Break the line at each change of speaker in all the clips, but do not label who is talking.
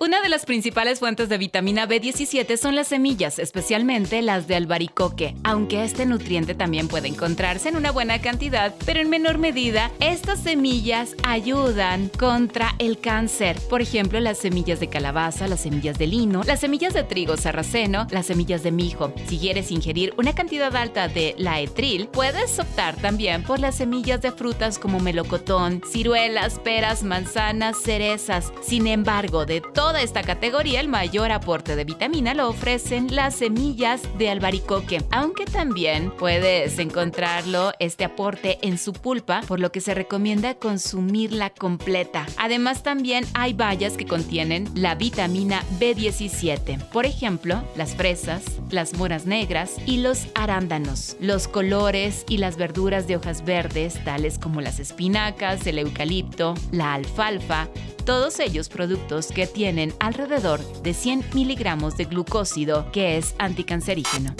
Una de las principales fuentes de vitamina B17 son las semillas, especialmente las de albaricoque, aunque este nutriente también puede encontrarse en una buena cantidad, pero en menor medida, estas semillas ayudan contra el cáncer. Por ejemplo, las semillas de calabaza, las semillas de lino, las semillas de trigo sarraceno, las semillas de mijo. Si quieres ingerir una cantidad alta de laetril, puedes optar también por las semillas de frutas como melocotón, ciruelas, peras, manzanas, cerezas. Sin embargo, de todas esta categoría, el mayor aporte de vitamina lo ofrecen las semillas de albaricoque, aunque también puedes encontrarlo este aporte en su pulpa, por lo que se recomienda consumirla completa. Además, también hay bayas que contienen la vitamina B17, por ejemplo, las fresas, las moras negras y los arándanos. Los colores y las verduras de hojas verdes, tales como las espinacas, el eucalipto, la alfalfa, todos ellos productos que tienen alrededor de 100 miligramos de glucósido, que es anticancerígeno.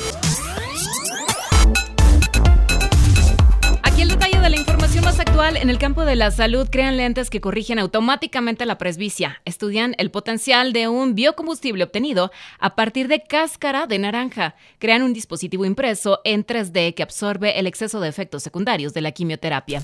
Aquí el detalle de la información más actual en el campo de la salud crean lentes que corrigen automáticamente la presbicia. Estudian el potencial de un biocombustible obtenido a partir de cáscara de naranja. Crean un dispositivo impreso en 3D que absorbe el exceso de efectos secundarios de la quimioterapia.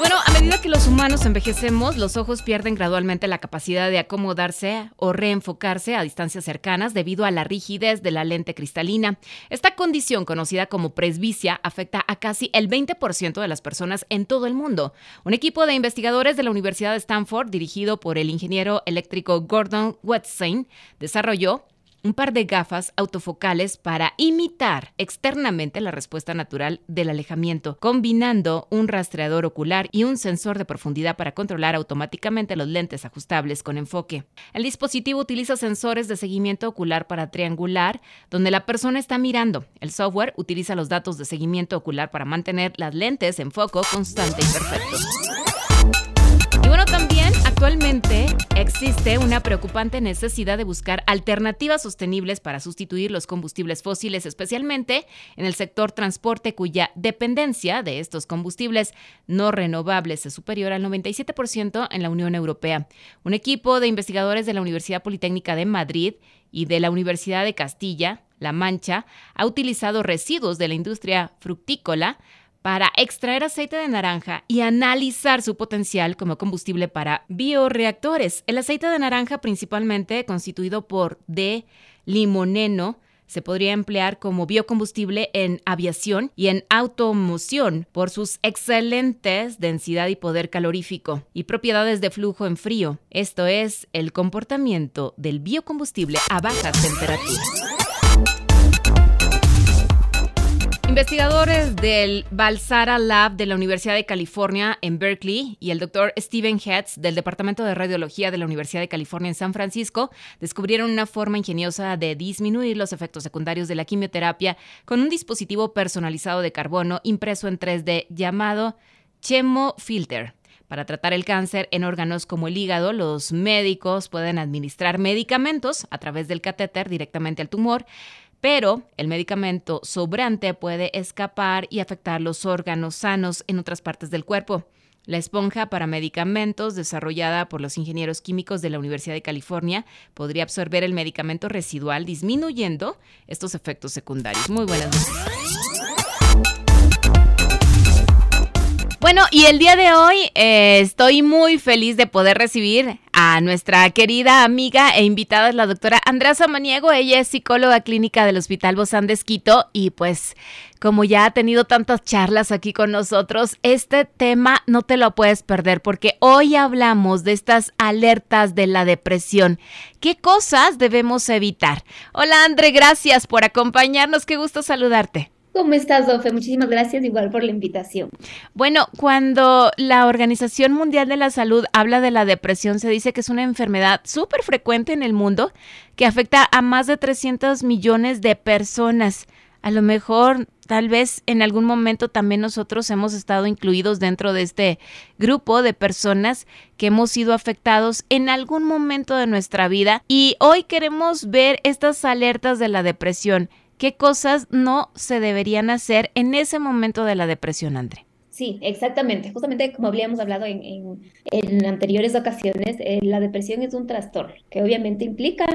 Bueno, a medida que los humanos envejecemos, los ojos pierden gradualmente la capacidad de acomodarse o reenfocarse a distancias cercanas debido a la rigidez de la lente cristalina. Esta condición, conocida como presbicia, afecta a casi el 20% de las personas en todo el mundo. Un equipo de investigadores de la Universidad de Stanford, dirigido por el ingeniero eléctrico Gordon Wetzstein, desarrolló un par de gafas autofocales para imitar externamente la respuesta natural del alejamiento, combinando un rastreador ocular y un sensor de profundidad para controlar automáticamente los lentes ajustables con enfoque. El dispositivo utiliza sensores de seguimiento ocular para triangular donde la persona está mirando. El software utiliza los datos de seguimiento ocular para mantener las lentes en foco constante y perfecto. Y bueno, también actualmente existe una preocupante necesidad de buscar alternativas sostenibles para sustituir los combustibles fósiles, especialmente en el sector transporte cuya dependencia de estos combustibles no renovables es superior al 97% en la Unión Europea. Un equipo de investigadores de la Universidad Politécnica de Madrid y de la Universidad de Castilla, La Mancha, ha utilizado residuos de la industria fructícola para extraer aceite de naranja y analizar su potencial como combustible para bioreactores. El aceite de naranja, principalmente constituido por D-limoneno, se podría emplear como biocombustible en aviación y en automoción por sus excelentes densidad y poder calorífico y propiedades de flujo en frío. Esto es el comportamiento del biocombustible a bajas temperaturas. Investigadores del Balsara Lab de la Universidad de California en Berkeley y el doctor Steven Hetz del Departamento de Radiología de la Universidad de California en San Francisco descubrieron una forma ingeniosa de disminuir los efectos secundarios de la quimioterapia con un dispositivo personalizado de carbono impreso en 3D llamado Chemofilter. Para tratar el cáncer en órganos como el hígado, los médicos pueden administrar medicamentos a través del catéter directamente al tumor, pero el medicamento sobrante puede escapar y afectar los órganos sanos en otras partes del cuerpo. La esponja para medicamentos, desarrollada por los ingenieros químicos de la Universidad de California, podría absorber el medicamento residual, disminuyendo estos efectos secundarios. Muy buenas noches. Bueno, y el día de hoy eh, estoy muy feliz de poder recibir a nuestra querida amiga e invitada, la doctora Andrea Samaniego. Ella es psicóloga clínica del Hospital Bozán de Esquito y pues como ya ha tenido tantas charlas aquí con nosotros, este tema no te lo puedes perder porque hoy hablamos de estas alertas de la depresión. ¿Qué cosas debemos evitar? Hola André, gracias por acompañarnos. Qué gusto saludarte.
¿Cómo estás, Dofe? Muchísimas gracias igual por la invitación.
Bueno, cuando la Organización Mundial de la Salud habla de la depresión, se dice que es una enfermedad súper frecuente en el mundo que afecta a más de 300 millones de personas. a lo mejor tal vez en algún momento también nosotros hemos estado incluidos dentro de este grupo de personas que hemos sido afectados en algún momento de nuestra vida y hoy queremos ver estas alertas de la depresión. ¿Qué cosas no se deberían hacer en ese momento de la depresión, André?
Sí, exactamente. Justamente como habíamos hablado en, anteriores ocasiones, eh, la depresión es un trastorno que obviamente implica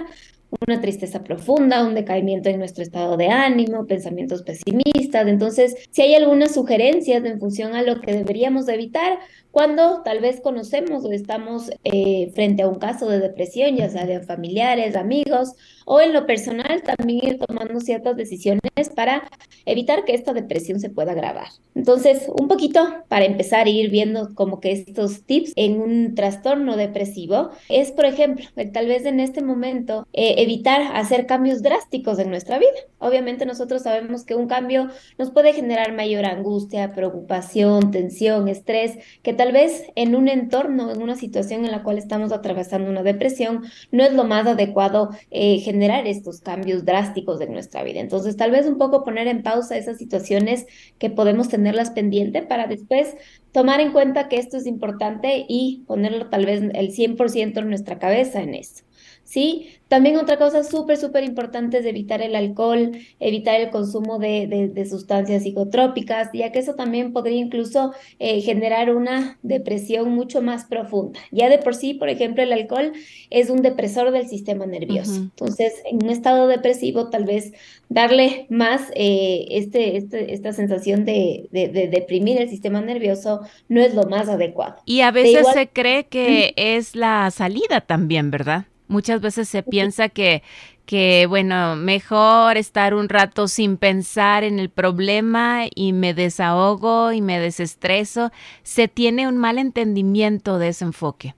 una tristeza profunda, un decaimiento en nuestro estado de ánimo, pensamientos pesimistas. Entonces, si hay algunas sugerencias en función a lo que deberíamos evitar cuando tal vez conocemos o estamos eh, frente a un caso de depresión, ya sea de familiares, amigos o en lo personal, también ir tomando ciertas decisiones para evitar que esta depresión se pueda agravar. Entonces, un poquito para empezar a ir viendo como que estos tips en un trastorno depresivo es, por ejemplo, tal vez en este momento eh, evitar hacer cambios drásticos en nuestra vida. Obviamente nosotros sabemos que un cambio nos puede generar mayor angustia, preocupación, tensión, estrés, que tal vez en un entorno, en una situación en la cual estamos atravesando una depresión, no es lo más adecuado eh, generar estos cambios drásticos en nuestra vida. Entonces, tal vez un poco poner en pausa esas situaciones que podemos tenerlas pendiente para después tomar en cuenta que esto es importante y ponerlo tal vez el 100% en nuestra cabeza en esto. ¿Sí? También otra cosa súper, súper importante es evitar el alcohol, evitar el consumo de, de, sustancias psicotrópicas, ya que eso también podría incluso eh, generar una depresión mucho más profunda. Ya de por sí, por ejemplo, el alcohol es un depresor del sistema nervioso. Entonces, en un estado depresivo, tal vez darle más eh, este, este, esta sensación de, de, deprimir el sistema nervioso no es lo más adecuado.
Y a veces se cree que es la salida también, ¿verdad? Muchas veces se piensa que, que, bueno, mejor estar un rato sin pensar en el problema y me desahogo y me desestreso. Se tiene un mal entendimiento de ese enfoque.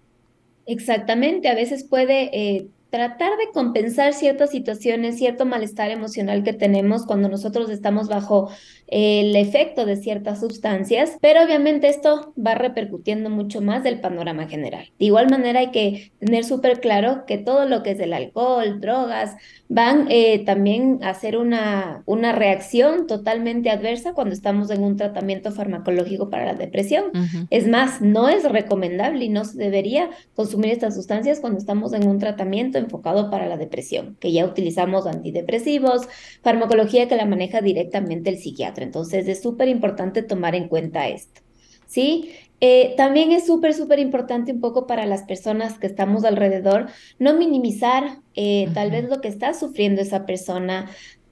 Exactamente, a veces puede eh, tratar de compensar ciertas situaciones, cierto malestar emocional que tenemos cuando nosotros estamos bajo el efecto de ciertas sustancias, pero obviamente esto va repercutiendo mucho más del panorama general. De igual manera hay que tener súper claro que todo lo que es el alcohol, drogas, van eh, también a hacer una, una reacción totalmente adversa cuando estamos en un tratamiento farmacológico para la depresión. Es más, no es recomendable y no se debería consumir estas sustancias cuando estamos en un tratamiento enfocado para la depresión, que ya utilizamos antidepresivos, farmacología que la maneja directamente el psiquiatra. Entonces es súper importante tomar en cuenta esto. ¿Sí? Eh, también es súper, súper importante un poco para las personas que estamos alrededor, no minimizar eh, tal vez lo que está sufriendo esa persona,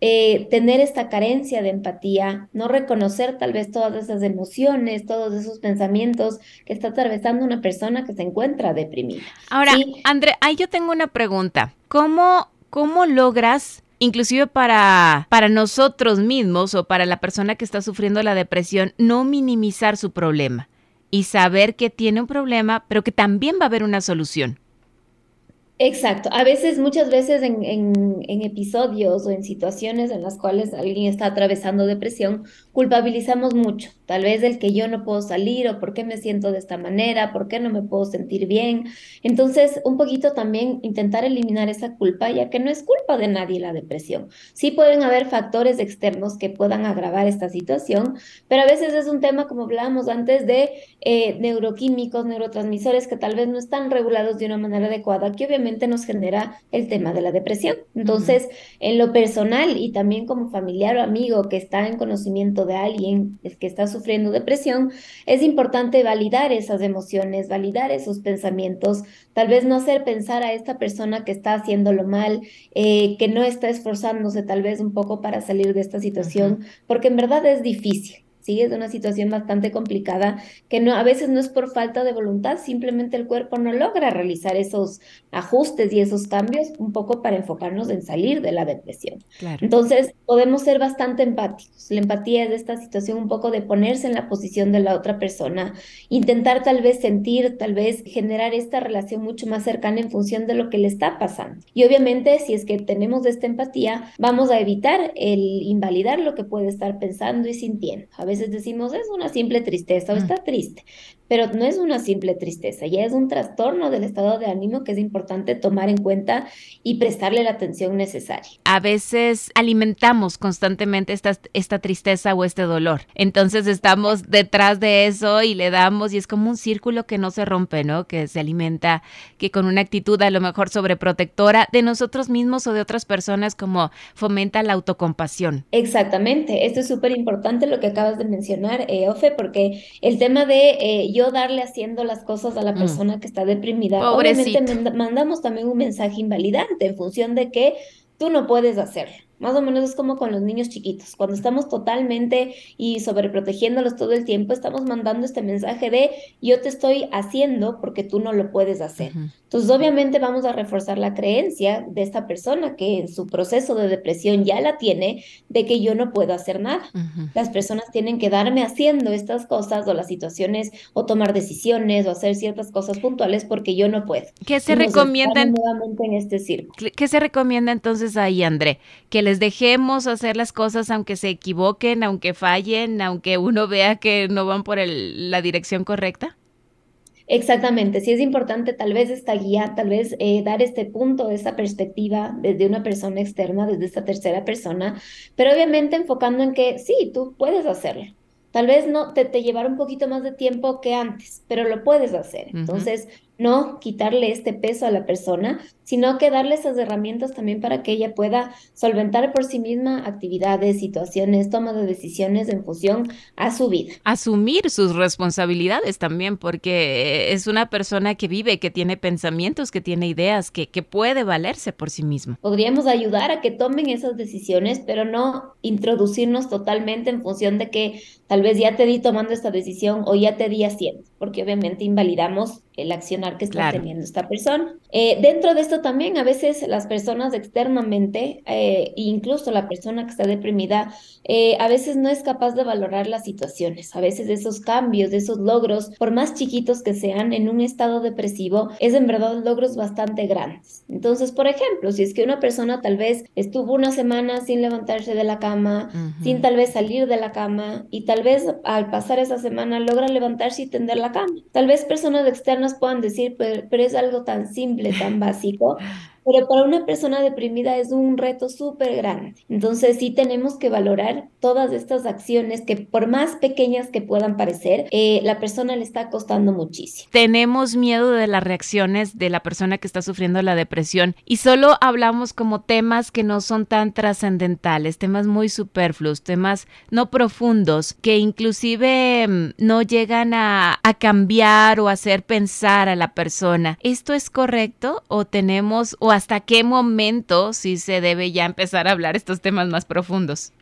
eh, tener esta carencia de empatía, no reconocer tal vez todas esas emociones, todos esos pensamientos que está atravesando una persona que se encuentra deprimida.
Ahora, André, ahí yo tengo una pregunta. ¿Cómo, cómo logras inclusive para, para nosotros mismos o para la persona que está sufriendo la depresión, no minimizar su problema y saber que tiene un problema, pero que también va a haber una solución.
Exacto. A veces, muchas veces en, en, episodios o en situaciones en las cuales alguien está atravesando depresión, culpabilizamos mucho. Tal vez el que yo no puedo salir o por qué me siento de esta manera, por qué no me puedo sentir bien. Entonces, un poquito también intentar eliminar esa culpa, ya que no es culpa de nadie la depresión. Sí pueden haber factores externos que puedan agravar esta situación, pero a veces es un tema, como hablábamos antes, de eh, neuroquímicos, neurotransmisores que tal vez no están regulados de una manera adecuada, que obviamente nos genera el tema de la depresión. Entonces, en lo personal y también como familiar o amigo que está en conocimiento de alguien que está sufriendo depresión, es importante validar esas emociones, validar esos pensamientos, tal vez no hacer pensar a esta persona que está haciéndolo mal, eh, que no está esforzándose tal vez un poco para salir de esta situación, porque en verdad es difícil. ¿Sí? Es una situación bastante complicada que no, a veces no es por falta de voluntad, simplemente el cuerpo no logra realizar esos ajustes y esos cambios un poco para enfocarnos en salir de la depresión. Entonces, podemos ser bastante empáticos. La empatía es de esta situación un poco de ponerse en la posición de la otra persona, intentar tal vez sentir, tal vez generar esta relación mucho más cercana en función de lo que le está pasando. Y obviamente, si es que tenemos esta empatía, vamos a evitar el invalidar lo que puede estar pensando y sintiendo. A veces decimos, es una simple tristeza o mm. está triste. Pero no es una simple tristeza, ya es un trastorno del estado de ánimo que es importante tomar en cuenta y prestarle la atención necesaria.
A veces alimentamos constantemente esta, esta tristeza o este dolor, entonces estamos detrás de eso y le damos y es como un círculo que no se rompe, ¿no? Que se alimenta, que con una actitud a lo mejor sobreprotectora de nosotros mismos o de otras personas como fomenta la autocompasión.
Exactamente, esto es súper importante lo que acabas de mencionar, eh, Ofe, porque el tema de... Eh, yo darle haciendo las cosas a la mm. persona que está deprimida, obviamente mandamos también un mensaje invalidante en función de que tú no puedes hacerlo. Más o menos es como con los niños chiquitos. Cuando estamos totalmente y sobreprotegiéndolos todo el tiempo, estamos mandando este mensaje de yo te estoy haciendo porque tú no lo puedes hacer. Entonces, obviamente vamos a reforzar la creencia de esta persona que en su proceso de depresión ya la tiene de que yo no puedo hacer nada. Las personas tienen que darme haciendo estas cosas o las situaciones o tomar decisiones o hacer ciertas cosas puntuales porque yo no puedo.
¿Qué se recomienda?
Nuevamente en este círculo.
¿Qué se recomienda entonces ahí, André? Que les dejemos hacer las cosas aunque se equivoquen, aunque fallen, aunque uno vea que no van por la dirección correcta?
Exactamente, sí es importante tal vez esta guía, tal vez eh, dar este punto, esta perspectiva desde una persona externa, desde esta tercera persona, pero obviamente enfocando en que sí, tú puedes hacerlo. Tal vez no te, te llevará un poquito más de tiempo que antes, pero lo puedes hacer. Entonces, no quitarle este peso a la persona, sino que darle esas herramientas también para que ella pueda solventar por sí misma actividades, situaciones, toma de decisiones en función a su vida.
Asumir sus responsabilidades también, porque es una persona que vive, que tiene pensamientos, que tiene ideas, que, que puede valerse por sí mismo.
Podríamos ayudar a que tomen esas decisiones, pero no introducirnos totalmente en función de que tal vez ya te di tomando esta decisión o ya te di haciendo, porque obviamente invalidamos el accionar que está teniendo esta persona. Eh, dentro de esto también a veces las personas externamente, eh, incluso la persona que está deprimida, eh, a veces no es capaz de valorar las situaciones. A veces esos cambios, esos logros, por más chiquitos que sean en un estado depresivo, es en verdad logros bastante grandes. Entonces, por ejemplo, si es que una persona tal vez estuvo una semana sin levantarse de la cama, sin tal vez salir de la cama y tal vez al pasar esa semana logra levantarse y tender la cama. Tal vez personas externas puedan decir, pero, pero es algo tan simple, tan básico, pero para una persona deprimida es un reto súper grande. Entonces sí tenemos que valorar todas estas acciones que por más pequeñas que puedan parecer, eh, la persona le está costando muchísimo.
Tenemos miedo de las reacciones de la persona que está sufriendo la depresión y solo hablamos como temas que no son tan trascendentales, temas muy superfluos, temas no profundos, que inclusive mm, no llegan a, a cambiar o hacer pensar a la persona. ¿Esto es correcto o tenemos o hasta qué momento sí se debe ya empezar a hablar estos temas más profundos.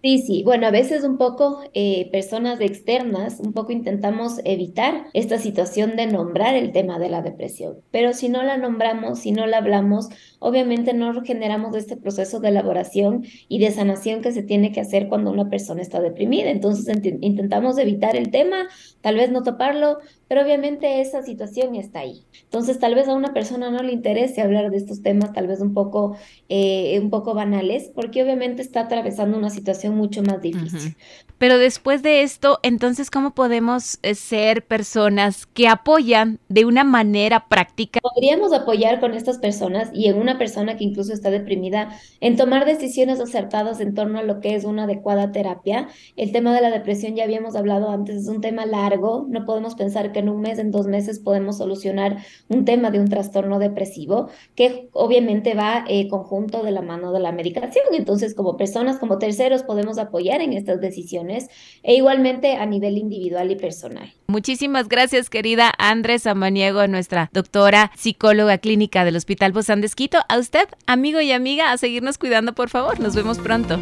Sí, sí. Bueno, a veces un poco eh, personas externas, un poco intentamos evitar esta situación de nombrar el tema de la depresión. Pero si no la nombramos, si no la hablamos, obviamente no generamos este proceso de elaboración y de sanación que se tiene que hacer cuando una persona está deprimida. Entonces intentamos evitar el tema, tal vez no toparlo, pero obviamente esa situación está ahí. Entonces tal vez a una persona no le interese hablar de estos temas, tal vez un poco, eh, un poco banales, porque obviamente está atravesando una situación mucho más difícil.
Pero después de esto, entonces, ¿cómo podemos eh, ser personas que apoyan de una manera práctica?
Podríamos apoyar con estas personas y en una persona que incluso está deprimida en tomar decisiones acertadas en torno a lo que es una adecuada terapia. El tema de la depresión ya habíamos hablado antes, es un tema largo, no podemos pensar que en un mes, en dos meses podemos solucionar un tema de un trastorno depresivo que obviamente va eh, conjunto de la mano de la medicación. Entonces, como personas, como terceros, podemos apoyar en estas decisiones e igualmente a nivel individual y personal.
Muchísimas gracias, querida Andrés Amaniego, nuestra doctora psicóloga clínica del Hospital Bozán de A usted, amigo y amiga, a seguirnos cuidando, por favor. Nos vemos pronto.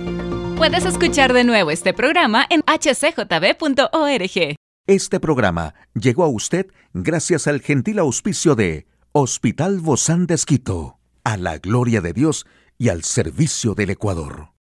Puedes escuchar de nuevo este programa en hcjb.org.
Este programa llegó a usted gracias al gentil auspicio de Hospital Bozán de a la gloria de Dios y al servicio del Ecuador.